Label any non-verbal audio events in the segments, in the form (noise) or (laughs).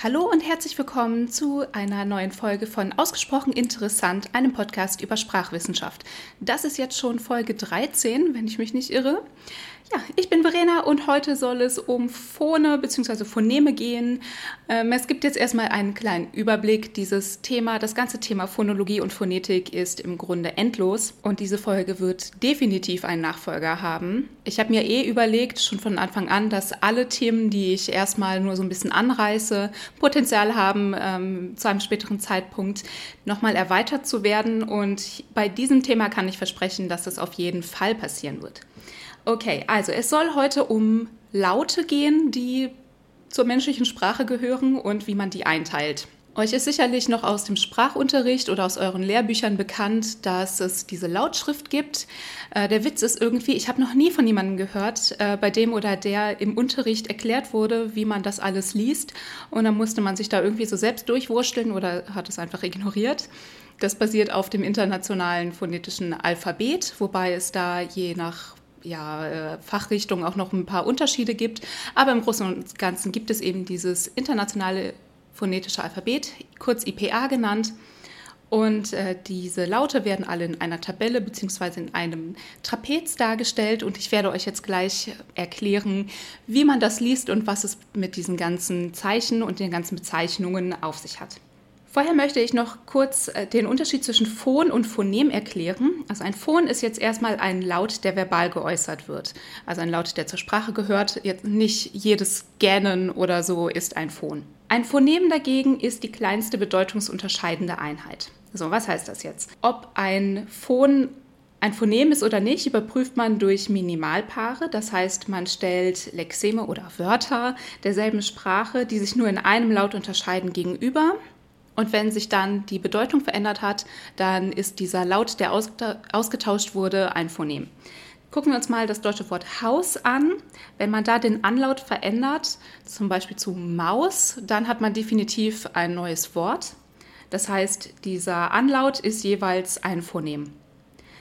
Hallo und herzlich willkommen zu einer neuen Folge von Ausgesprochen Interessant, einem Podcast über Sprachwissenschaft. Das ist jetzt schon Folge 13, wenn ich mich nicht irre. Ja, ich bin Verena und heute soll es um Phone bzw. Phoneme gehen. Ähm, es gibt jetzt erstmal einen kleinen Überblick. Dieses Thema, das ganze Thema Phonologie und Phonetik ist im Grunde endlos und diese Folge wird definitiv einen Nachfolger haben. Ich habe mir eh überlegt, schon von Anfang an, dass alle Themen, die ich erstmal nur so ein bisschen anreiße, Potenzial haben, ähm, zu einem späteren Zeitpunkt nochmal erweitert zu werden. Und bei diesem Thema kann ich versprechen, dass es auf jeden Fall passieren wird. Okay, also es soll heute um Laute gehen, die zur menschlichen Sprache gehören und wie man die einteilt. Euch ist sicherlich noch aus dem Sprachunterricht oder aus euren Lehrbüchern bekannt, dass es diese Lautschrift gibt. Äh, der Witz ist irgendwie, ich habe noch nie von jemandem gehört, äh, bei dem oder der im Unterricht erklärt wurde, wie man das alles liest. Und dann musste man sich da irgendwie so selbst durchwursteln oder hat es einfach ignoriert. Das basiert auf dem internationalen phonetischen Alphabet, wobei es da je nach ja, äh, Fachrichtung auch noch ein paar Unterschiede gibt. Aber im Großen und Ganzen gibt es eben dieses internationale phonetische Alphabet, kurz IPA genannt. Und äh, diese Laute werden alle in einer Tabelle bzw. in einem Trapez dargestellt. Und ich werde euch jetzt gleich erklären, wie man das liest und was es mit diesen ganzen Zeichen und den ganzen Bezeichnungen auf sich hat. Vorher möchte ich noch kurz äh, den Unterschied zwischen Phon und Phonem erklären. Also ein Phon ist jetzt erstmal ein Laut, der verbal geäußert wird. Also ein Laut, der zur Sprache gehört. Jetzt nicht jedes Gähnen oder so ist ein Phon. Ein Phonem dagegen ist die kleinste bedeutungsunterscheidende Einheit. So, was heißt das jetzt? Ob ein Phon ein Phonem ist oder nicht, überprüft man durch Minimalpaare. Das heißt, man stellt Lexeme oder Wörter derselben Sprache, die sich nur in einem Laut unterscheiden, gegenüber. Und wenn sich dann die Bedeutung verändert hat, dann ist dieser Laut, der ausgetauscht wurde, ein Phonem. Gucken wir uns mal das deutsche Wort Haus an. Wenn man da den Anlaut verändert, zum Beispiel zu Maus, dann hat man definitiv ein neues Wort. Das heißt, dieser Anlaut ist jeweils ein Phonem.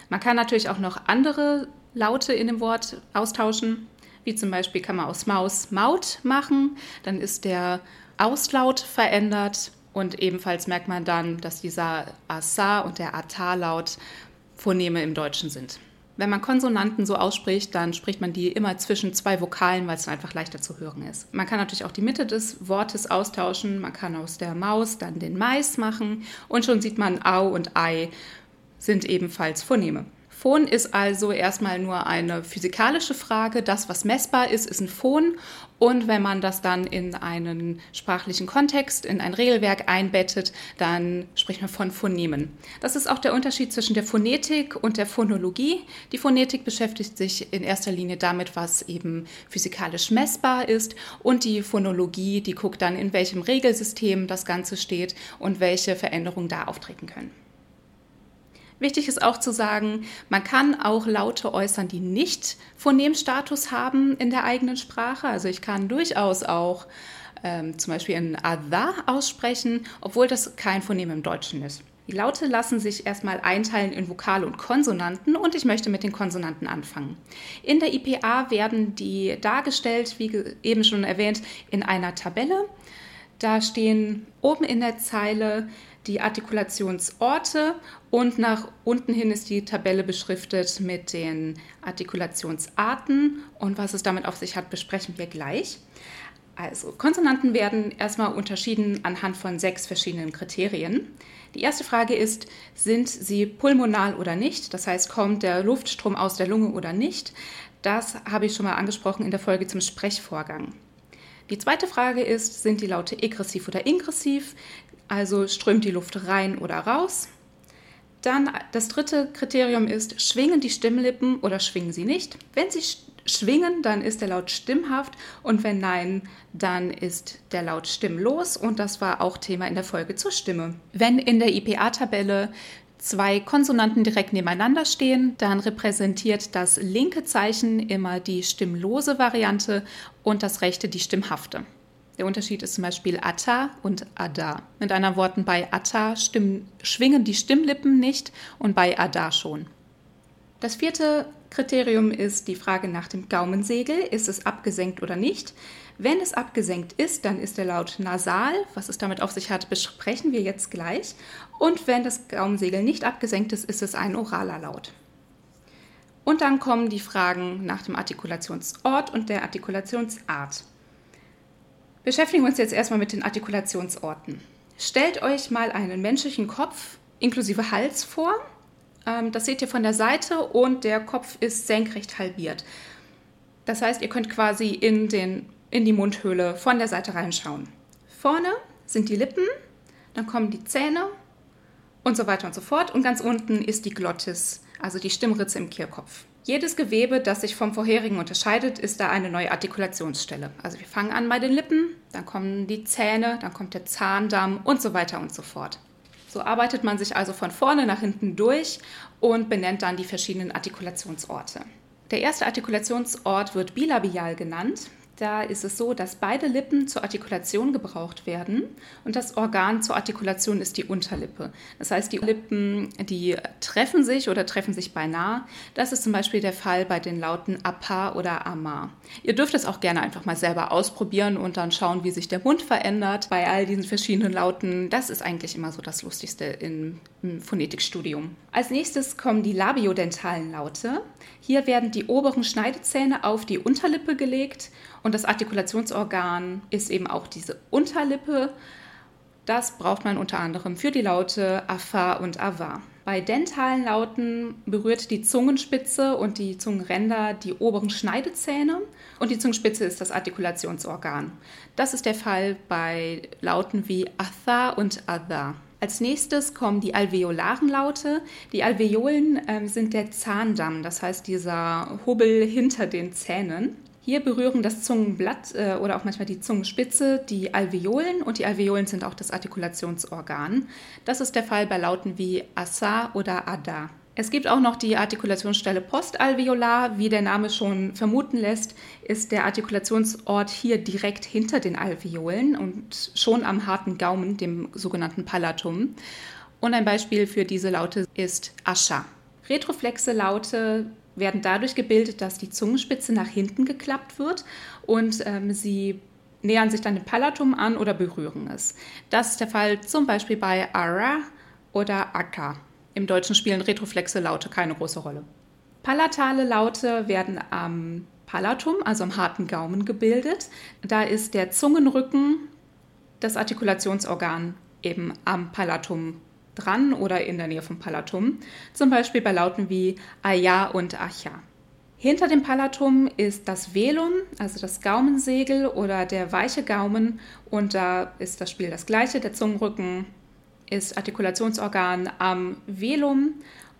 Man kann natürlich auch noch andere Laute in dem Wort austauschen, wie zum Beispiel kann man aus Maus Maut machen, dann ist der Auslaut verändert und ebenfalls merkt man dann, dass dieser Asa und der Ata-Laut Phoneme im Deutschen sind. Wenn man Konsonanten so ausspricht, dann spricht man die immer zwischen zwei Vokalen, weil es einfach leichter zu hören ist. Man kann natürlich auch die Mitte des Wortes austauschen. Man kann aus der Maus dann den Mais machen und schon sieht man Au und Ei sind ebenfalls Phoneme. Phon ist also erstmal nur eine physikalische Frage. Das, was messbar ist, ist ein Phon. Und wenn man das dann in einen sprachlichen Kontext, in ein Regelwerk einbettet, dann spricht man von Phonemen. Das ist auch der Unterschied zwischen der Phonetik und der Phonologie. Die Phonetik beschäftigt sich in erster Linie damit, was eben physikalisch messbar ist. Und die Phonologie, die guckt dann, in welchem Regelsystem das Ganze steht und welche Veränderungen da auftreten können. Wichtig ist auch zu sagen, man kann auch Laute äußern, die nicht Phonemstatus haben in der eigenen Sprache. Also ich kann durchaus auch ähm, zum Beispiel ein Adha aussprechen, obwohl das kein Phonem im Deutschen ist. Die Laute lassen sich erstmal einteilen in Vokale und Konsonanten und ich möchte mit den Konsonanten anfangen. In der IPA werden die dargestellt, wie eben schon erwähnt, in einer Tabelle. Da stehen oben in der Zeile die Artikulationsorte und nach unten hin ist die Tabelle beschriftet mit den Artikulationsarten und was es damit auf sich hat, besprechen wir gleich. Also Konsonanten werden erstmal unterschieden anhand von sechs verschiedenen Kriterien. Die erste Frage ist, sind sie pulmonal oder nicht? Das heißt, kommt der Luftstrom aus der Lunge oder nicht? Das habe ich schon mal angesprochen in der Folge zum Sprechvorgang. Die zweite Frage ist, sind die Laute egressiv oder ingressiv? Also strömt die Luft rein oder raus? Dann das dritte Kriterium ist, schwingen die Stimmlippen oder schwingen sie nicht? Wenn sie schwingen, dann ist der Laut stimmhaft und wenn nein, dann ist der Laut stimmlos und das war auch Thema in der Folge zur Stimme. Wenn in der IPA-Tabelle zwei Konsonanten direkt nebeneinander stehen, dann repräsentiert das linke Zeichen immer die stimmlose Variante und das rechte die stimmhafte. Der Unterschied ist zum Beispiel Atta und Ada. Mit anderen Worten, bei Atta schwingen die Stimmlippen nicht und bei Ada schon. Das vierte Kriterium ist die Frage nach dem Gaumensegel. Ist es abgesenkt oder nicht? Wenn es abgesenkt ist, dann ist der Laut nasal. Was es damit auf sich hat, besprechen wir jetzt gleich. Und wenn das Gaumensegel nicht abgesenkt ist, ist es ein oraler Laut. Und dann kommen die Fragen nach dem Artikulationsort und der Artikulationsart. Beschäftigen wir uns jetzt erstmal mit den Artikulationsorten. Stellt euch mal einen menschlichen Kopf inklusive Hals vor. Ähm, das seht ihr von der Seite und der Kopf ist senkrecht halbiert. Das heißt, ihr könnt quasi in, den, in die Mundhöhle von der Seite reinschauen. Vorne sind die Lippen, dann kommen die Zähne und so weiter und so fort. Und ganz unten ist die Glottis, also die Stimmritze im Kehlkopf. Jedes Gewebe, das sich vom vorherigen unterscheidet, ist da eine neue Artikulationsstelle. Also wir fangen an bei den Lippen, dann kommen die Zähne, dann kommt der Zahndamm und so weiter und so fort. So arbeitet man sich also von vorne nach hinten durch und benennt dann die verschiedenen Artikulationsorte. Der erste Artikulationsort wird bilabial genannt. Da ist es so, dass beide Lippen zur Artikulation gebraucht werden und das Organ zur Artikulation ist die Unterlippe. Das heißt, die Lippen, die treffen sich oder treffen sich beinahe. Das ist zum Beispiel der Fall bei den Lauten Apa oder Ama. Ihr dürft es auch gerne einfach mal selber ausprobieren und dann schauen, wie sich der Mund verändert bei all diesen verschiedenen Lauten. Das ist eigentlich immer so das Lustigste im, Phonetikstudium. Als nächstes kommen die labiodentalen Laute. Hier werden die oberen Schneidezähne auf die Unterlippe gelegt und das Artikulationsorgan ist eben auch diese Unterlippe. Das braucht man unter anderem für die Laute Afa und Ava. Bei dentalen Lauten berührt die Zungenspitze und die Zungenränder die oberen Schneidezähne und die Zungenspitze ist das Artikulationsorgan. Das ist der Fall bei Lauten wie Atha und Adha. Als nächstes kommen die alveolaren Laute. Die Alveolen äh, sind der Zahndamm, das heißt dieser Hubbel hinter den Zähnen. Hier berühren das Zungenblatt äh, oder auch manchmal die Zungenspitze die Alveolen und die Alveolen sind auch das Artikulationsorgan. Das ist der Fall bei Lauten wie Asa oder Ada. Es gibt auch noch die Artikulationsstelle postalveolar. Wie der Name schon vermuten lässt, ist der Artikulationsort hier direkt hinter den Alveolen und schon am harten Gaumen, dem sogenannten Palatum. Und ein Beispiel für diese Laute ist Ascha. Retroflexe Laute werden dadurch gebildet, dass die Zungenspitze nach hinten geklappt wird und ähm, sie nähern sich dann dem Palatum an oder berühren es. Das ist der Fall zum Beispiel bei Ara oder Aka. Im Deutschen spielen retroflexe Laute keine große Rolle. Palatale Laute werden am Palatum, also am harten Gaumen, gebildet. Da ist der Zungenrücken das Artikulationsorgan eben am Palatum dran oder in der Nähe vom Palatum, zum Beispiel bei Lauten wie Aya und Acha. Hinter dem Palatum ist das Velum, also das Gaumensegel oder der weiche Gaumen und da ist das Spiel das gleiche. Der Zungenrücken ist Artikulationsorgan am Velum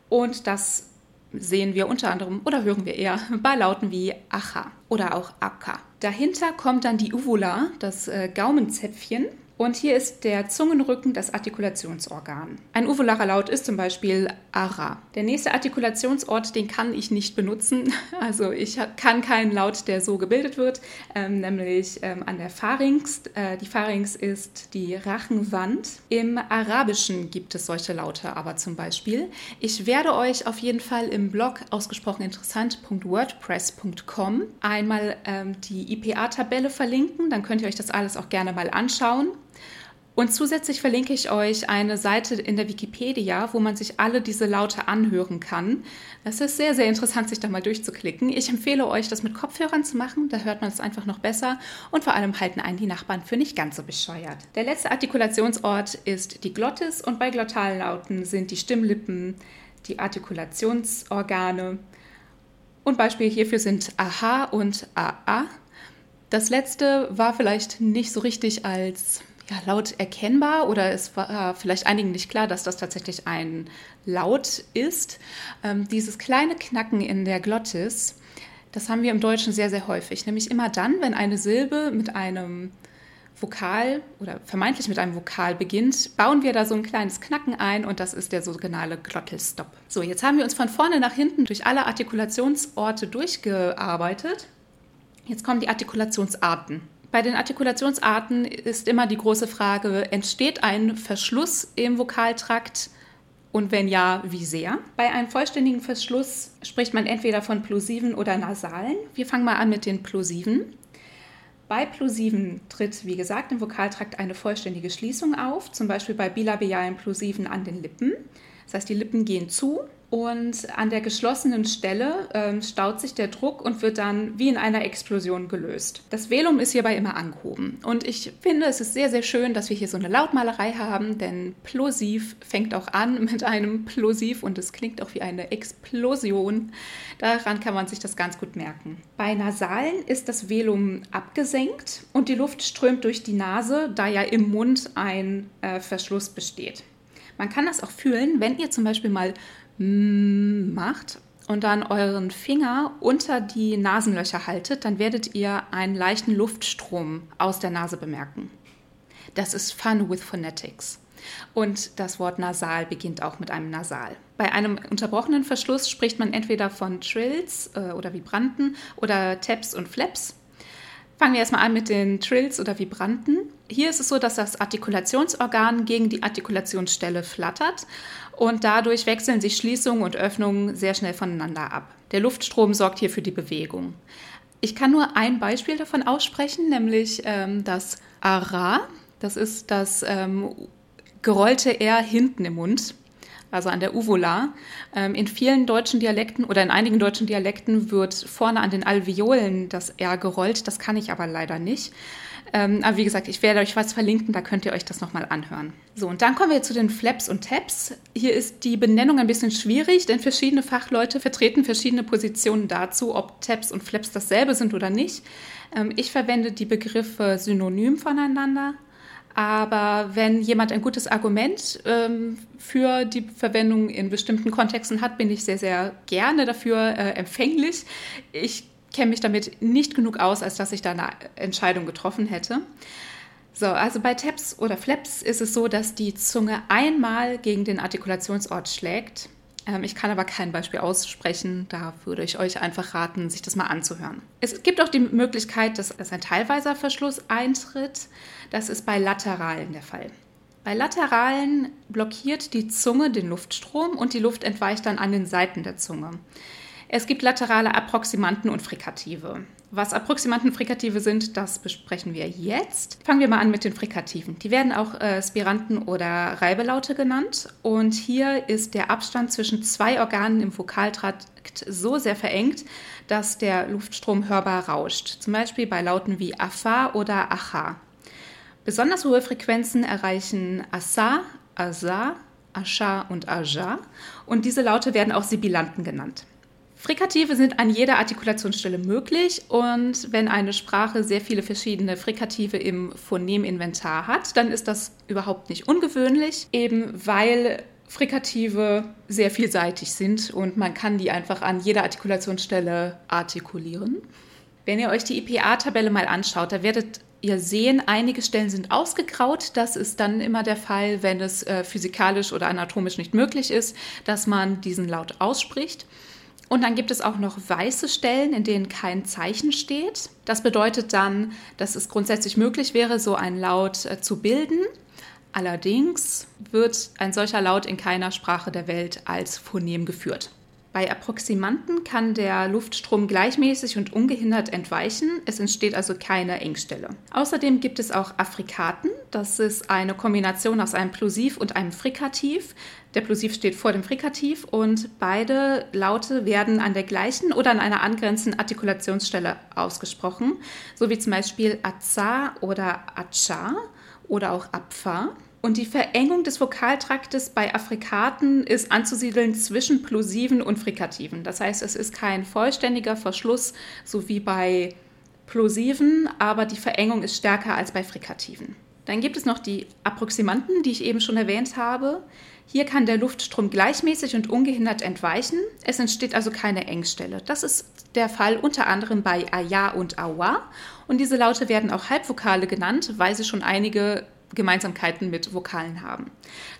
und das sehen wir unter anderem oder hören wir eher (laughs) bei Lauten wie Acha oder auch Akka. Dahinter kommt dann die Uvula, das äh, Gaumenzäpfchen. Und hier ist der Zungenrücken das Artikulationsorgan. Ein uvularer Laut ist zum Beispiel Ara. Der nächste Artikulationsort, den kann ich nicht benutzen. (laughs) Also ich kann keinen Laut, der so gebildet wird, ähm, nämlich ähm, an der Pharynx. Äh, die Pharynx ist die Rachenwand. Im Arabischen gibt es solche Laute aber zum Beispiel. Ich werde euch auf jeden Fall im Blog ausgesprochen interessant.wordpress.com einmal ähm, die IPA-Tabelle verlinken. Dann könnt ihr euch das alles auch gerne mal anschauen. Und zusätzlich verlinke ich euch eine Seite in der Wikipedia, wo man sich alle diese Laute anhören kann. Es ist sehr, sehr interessant, sich da mal durchzuklicken. Ich empfehle euch, das mit Kopfhörern zu machen. Da hört man es einfach noch besser. Und vor allem halten einen die Nachbarn für nicht ganz so bescheuert. Der letzte Artikulationsort ist die Glottis und bei Glottallauten sind die Stimmlippen, die Artikulationsorgane. Und Beispiele hierfür sind Aha und AA. Das letzte war vielleicht nicht so richtig als ja, laut erkennbar oder es war vielleicht einigen nicht klar, dass das tatsächlich ein Laut ist. Ähm, dieses kleine Knacken in der Glottis, das haben wir im Deutschen sehr, sehr häufig. Nämlich immer dann, wenn eine Silbe mit einem Vokal oder vermeintlich mit einem Vokal beginnt, bauen wir da so ein kleines Knacken ein und das ist der sogenannte Glottelstop. So, jetzt haben wir uns von vorne nach hinten durch alle Artikulationsorte durchgearbeitet. Jetzt kommen die Artikulationsarten. Bei den Artikulationsarten ist immer die große Frage, entsteht ein Verschluss im Vokaltrakt Und wenn ja, wie sehr? Bei einem vollständigen Verschluss spricht man entweder von plosiven oder nasalen. Wir fangen mal an mit den plosiven. Bei Plosiven tritt, wie gesagt, im Vokaltrakt eine vollständige Schließung auf, zum Beispiel bei bilabialen Plosiven an den Lippen. Das heißt, die Lippen gehen zu und an der geschlossenen Stelle ähm, staut sich der Druck und wird dann wie in einer Explosion gelöst. Das Velum ist hierbei immer angehoben. Und ich finde, es ist sehr, sehr schön, dass wir hier so eine Lautmalerei haben, denn plosiv fängt auch an (laughs) mit einem Plosiv und es klingt auch wie eine Explosion. Daran kann man sich das ganz gut merken. Bei Nasalen ist das Velum abgesenkt und die Luft strömt durch die Nase, da ja im Mund ein äh, Verschluss besteht. Man kann das auch fühlen, wenn ihr zum Beispiel mal macht und dann euren Finger unter die Nasenlöcher haltet, dann werdet ihr einen leichten Luftstrom aus der Nase bemerken. Das ist Fun with Phonetics. Und das Wort nasal beginnt auch mit einem Nasal. Bei einem unterbrochenen Verschluss spricht man entweder von Trills äh, oder Vibranten oder Taps und Flaps. Fangen wir erstmal an mit den Trills oder Vibranten. Hier ist es so, dass das Artikulationsorgan gegen die Artikulationsstelle flattert und dadurch wechseln sich Schließungen und Öffnungen sehr schnell voneinander ab. Der Luftstrom sorgt hier für die Bewegung. Ich kann nur ein Beispiel davon aussprechen, nämlich ähm, das Ara. Das ist das ähm, gerollte R hinten im Mund also an der Uvula. Ähm, in vielen deutschen Dialekten oder in einigen deutschen Dialekten wird vorne an den Alveolen das R gerollt. Das kann ich aber leider nicht. Ähm, aber wie gesagt, ich werde euch was verlinken, da könnt ihr euch das nochmal anhören. So, und dann kommen wir zu den Flaps und Taps. Hier ist die Benennung ein bisschen schwierig, denn verschiedene Fachleute vertreten verschiedene Positionen dazu, ob Taps und Flaps dasselbe sind oder nicht. Ähm, ich verwende die Begriffe synonym voneinander. Aber wenn jemand ein gutes Argument ähm, für die Verwendung in bestimmten Kontexten hat, bin ich sehr, sehr gerne dafür äh, empfänglich. Ich kenne mich damit nicht genug aus, als dass ich da eine Entscheidung getroffen hätte. So, also bei Taps oder Flaps ist es so, dass die Zunge einmal gegen den Artikulationsort schlägt. Ähm, ich kann aber kein Beispiel aussprechen, da würde ich euch einfach raten, sich das mal anzuhören. Es gibt auch die Möglichkeit, dass, dass ein teilweiser Verschluss eintritt. Das ist bei Lateralen der Fall. Bei Lateralen blockiert die Zunge den Luftstrom und die Luft entweicht dann an den Seiten der Zunge. Es gibt laterale Approximanten und Frikative. Was Approximanten Frikative sind, das besprechen wir jetzt. Fangen wir mal an mit den Frikativen. Die werden auch äh, Spiranten oder Reibelaute genannt. Und hier ist der Abstand zwischen zwei Organen im Vokaltrakt so sehr verengt, dass der Luftstrom hörbar rauscht. Zum Beispiel bei Lauten wie Afa oder Acha. Besonders hohe Frequenzen erreichen Asa, Asa, Asha und Aja. Und diese Laute werden auch Sibilanten genannt. Frikative sind an jeder Artikulationsstelle möglich und wenn eine Sprache sehr viele verschiedene Frikative im Phoneminventar hat, dann ist das überhaupt nicht ungewöhnlich, eben weil Frikative sehr vielseitig sind und man kann die einfach an jeder Artikulationsstelle artikulieren. Wenn ihr euch die IPA-Tabelle mal anschaut, da werdet ihr sehen, einige Stellen sind ausgegraut. Das ist dann immer der Fall, wenn es äh, physikalisch oder anatomisch nicht möglich ist, dass man diesen Laut ausspricht. Und dann gibt es auch noch weiße Stellen, in denen kein Zeichen steht. Das bedeutet dann, dass es grundsätzlich möglich wäre, so einen Laut äh, zu bilden. Allerdings wird ein solcher Laut in keiner Sprache der Welt als Phonem geführt. Bei Approximanten kann der Luftstrom gleichmäßig und ungehindert entweichen. Es entsteht also keine Engstelle. Außerdem gibt es auch Afrikaten. Das ist eine Kombination aus einem Plosiv und einem Frikativ. Der Plosiv steht vor dem Frikativ und beide Laute werden an der gleichen oder an einer angrenzenden Artikulationsstelle ausgesprochen, so wie zum Beispiel Aza oder Acha oder auch Apfa. Und die Verengung des Vokaltraktes bei Afrikaten ist anzusiedeln zwischen Plosiven und Frikativen. Das heißt, es ist kein vollständiger Verschluss, so wie bei Plosiven, aber die Verengung ist stärker als bei Frikativen. Dann gibt es noch die Approximanten, die ich eben schon erwähnt habe. Hier kann der Luftstrom gleichmäßig und ungehindert entweichen. Es entsteht also keine Engstelle. Das ist der Fall unter anderem bei Aya und Awa. Und diese Laute werden auch Halbvokale genannt, weil sie schon einige Gemeinsamkeiten mit Vokalen haben.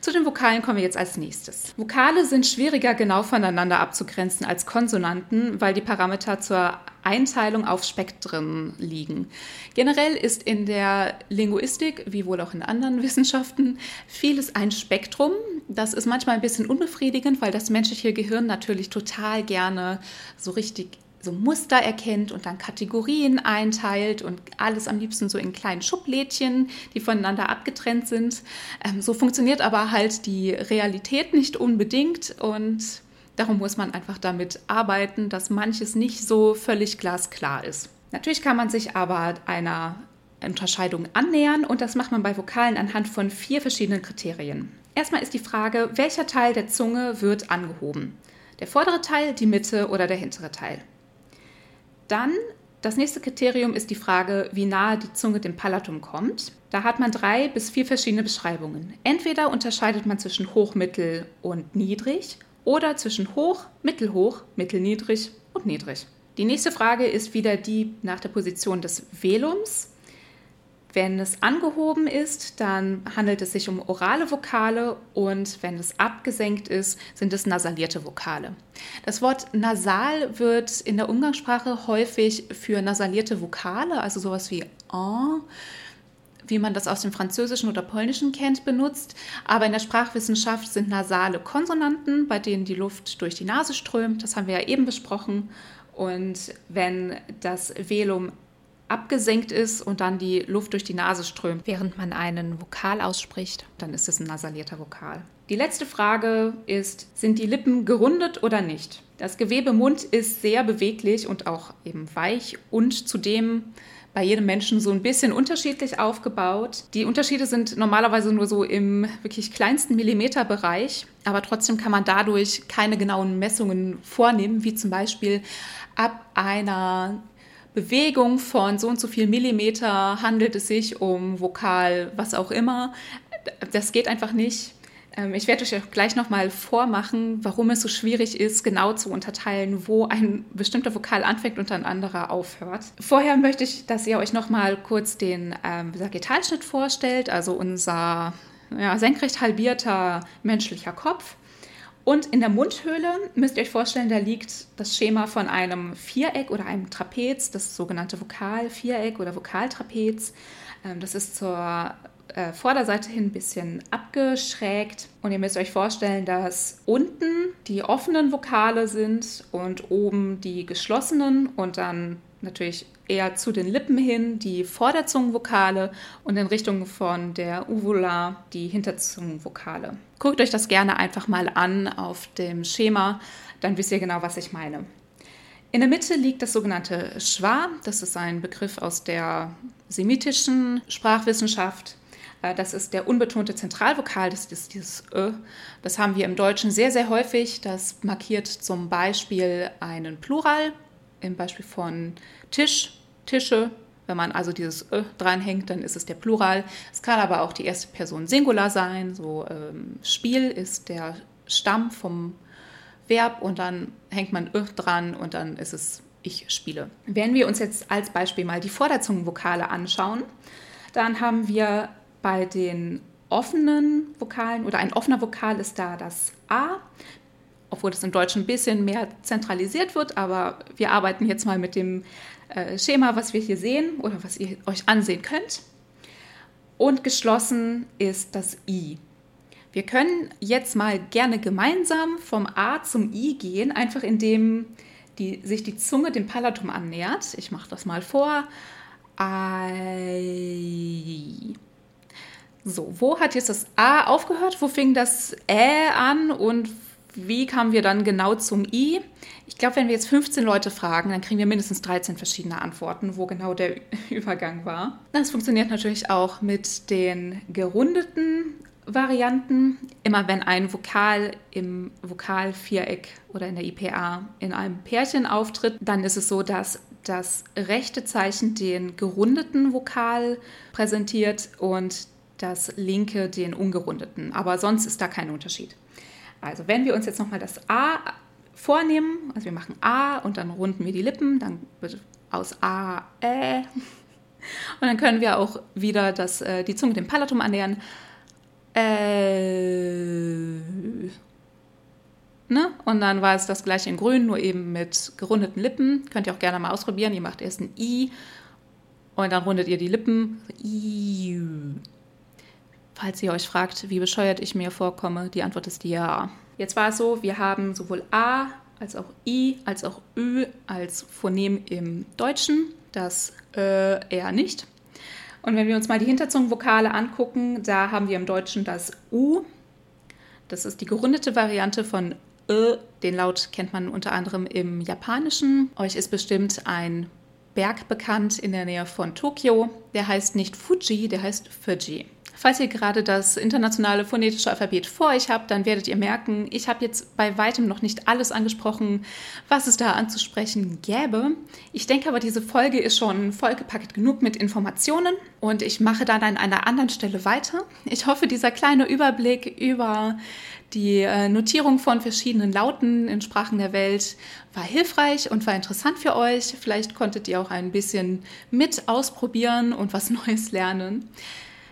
Zu den Vokalen kommen wir jetzt als nächstes. Vokale sind schwieriger genau voneinander abzugrenzen als Konsonanten, weil die Parameter zur Einteilung auf Spektren liegen. Generell ist in der Linguistik, wie wohl auch in anderen (laughs) Wissenschaften, vieles ein Spektrum. Das ist manchmal ein bisschen unbefriedigend, weil das menschliche Gehirn natürlich total gerne so richtig so Muster erkennt und dann Kategorien einteilt und alles am liebsten so in kleinen Schublädchen, die voneinander abgetrennt sind. Ähm, so funktioniert aber halt die Realität nicht unbedingt und darum muss man einfach damit arbeiten, dass manches nicht so völlig glasklar ist. Natürlich kann man sich aber einer Unterscheidung annähern und das macht man bei Vokalen anhand von vier verschiedenen Kriterien. Erstmal ist die Frage, welcher Teil der Zunge wird angehoben? Der vordere Teil, die Mitte oder der hintere Teil? Dann das nächste Kriterium ist die Frage, wie nahe die Zunge dem Palatum kommt. Da hat man drei bis vier verschiedene Beschreibungen. Entweder unterscheidet man zwischen hoch, mittel und niedrig oder zwischen hoch, mittelhoch, mittelniedrig und niedrig. Die nächste Frage ist wieder die nach der Position des Velums. Wenn es angehoben ist, dann handelt es sich um orale Vokale und wenn es abgesenkt ist, sind es nasalierte Vokale. Das Wort nasal wird in der Umgangssprache häufig für nasalierte Vokale, also sowas wie en, wie man das aus dem Französischen oder Polnischen kennt, benutzt. Aber in der Sprachwissenschaft sind nasale Konsonanten, bei denen die Luft durch die Nase strömt. Das haben wir ja eben besprochen. Und wenn das Velum abgesenkt ist und dann die Luft durch die Nase strömt, während man einen Vokal ausspricht, dann ist es ein nasalierter Vokal. Die letzte Frage ist, sind die Lippen gerundet oder nicht? Das Gewebe Mund ist sehr beweglich und auch eben weich und zudem bei jedem Menschen so ein bisschen unterschiedlich aufgebaut. Die Unterschiede sind normalerweise nur so im wirklich kleinsten Millimeterbereich, aber trotzdem kann man dadurch keine genauen Messungen vornehmen, wie zum Beispiel ab einer Bewegung von so und so viel Millimeter handelt es sich um Vokal, was auch immer. Das geht einfach nicht. Ähm, ich werde euch auch gleich nochmal vormachen, warum es so schwierig ist, genau zu unterteilen, wo ein bestimmter Vokal anfängt und ein anderer aufhört. Vorher möchte ich, dass ihr euch nochmal kurz den ähm, Sagittalschnitt vorstellt, also unser ja, senkrecht halbierter menschlicher Kopf. Und in der Mundhöhle müsst ihr euch vorstellen, da liegt das Schema von einem Viereck oder einem Trapez, das sogenannte Vokalviereck oder Vokaltrapez. Ähm, das ist zur äh, Vorderseite hin ein bisschen abgeschrägt. Und ihr müsst euch vorstellen, dass unten die offenen Vokale sind und oben die geschlossenen und dann natürlich eher zu den Lippen hin die Vorderzungenvokale und in Richtung von der Uvula die Hinterzungenvokale. Guckt euch das gerne einfach mal an auf dem Schema, dann wisst ihr genau, was ich meine. In der Mitte liegt das sogenannte Schwa. Das ist ein Begriff aus der semitischen Sprachwissenschaft. Äh, das ist der unbetonte Zentralvokal, das ist dieses Ö. Das haben wir im Deutschen sehr, sehr häufig. Das markiert zum Beispiel einen Plural, im Beispiel von Tisch, Tische. Wenn man also dieses Ö dranhängt, dann ist es der Plural. Es kann aber auch die erste Person Singular sein. So ähm, Spiel ist der Stamm vom Verb und dann hängt man Ö dran und dann ist es ich spiele. Wenn wir uns jetzt als Beispiel mal die Vorderzungenvokale anschauen, dann haben wir bei den offenen Vokalen oder ein offener Vokal ist da das A obwohl das im Deutschen ein bisschen mehr zentralisiert wird, aber wir arbeiten jetzt mal mit dem äh, Schema, was wir hier sehen oder was ihr euch ansehen könnt. Und geschlossen ist das I. Wir können jetzt mal gerne gemeinsam vom A zum I gehen, einfach indem die, sich die Zunge dem Palatum annähert. Ich mache das mal vor. I. So, wo hat jetzt das A aufgehört? Wo fing das Ä an und wie kamen wir dann genau zum I? Ich glaube, wenn wir jetzt 15 Leute fragen, dann kriegen wir mindestens 13 verschiedene Antworten, wo genau der (laughs) Übergang war. Das funktioniert natürlich auch mit den gerundeten Varianten. Immer wenn ein Vokal im Vokalviereck oder in der IPA in einem Pärchen auftritt, dann ist es so, dass das rechte Zeichen den gerundeten Vokal präsentiert und das linke den ungerundeten. Aber sonst ist da kein Unterschied. Also wenn wir uns jetzt nochmal das A vornehmen, also wir machen A und dann runden wir die Lippen, dann wird aus A Ä. Und dann können wir auch wieder das, äh, die Zunge dem Palatum annähern. Äh, ne? Und dann war es das gleiche in Grün, nur eben mit gerundeten Lippen. Könnt ihr auch gerne mal ausprobieren. Ihr macht erst ein I und dann rundet ihr die Lippen. I. Falls ihr euch fragt, wie bescheuert ich mir vorkomme, die Antwort ist ja. Jetzt war es so, wir haben sowohl A als auch I als auch Ü als Phonem im Deutschen, das äh, eher nicht. Und wenn wir uns mal die Hinterzungenvokale angucken, da haben wir im Deutschen das U. Das ist die gerundete Variante von Ö. Den Laut kennt man unter anderem im Japanischen. Euch ist bestimmt ein Berg bekannt in der Nähe von Tokio. Der heißt nicht Fuji, der heißt Fuji. Falls ihr gerade das internationale phonetische Alphabet vor euch habt, dann werdet ihr merken, ich habe jetzt bei weitem noch nicht alles angesprochen, was es da anzusprechen gäbe. Ich denke aber, diese Folge ist schon vollgepackt genug mit Informationen und ich mache dann an einer anderen Stelle weiter. Ich hoffe, dieser kleine Überblick über die äh, Notierung von verschiedenen Lauten in Sprachen der Welt war hilfreich und war interessant für euch. Vielleicht konntet ihr auch ein bisschen mit ausprobieren und was (laughs) Neues lernen.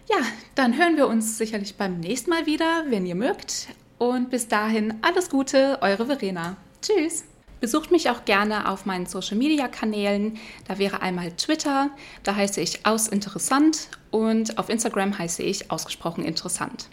Ja, dann hören wir uns sicherlich beim nächsten Mal wieder, wenn ihr mögt. Und bis dahin alles Gute, eure Verena. Tschüss. Besucht mich auch gerne auf meinen Social Media Kanälen. Da wäre einmal Twitter, da heiße ich ausinteressant und auf Instagram heiße ich ausgesprochen interessant.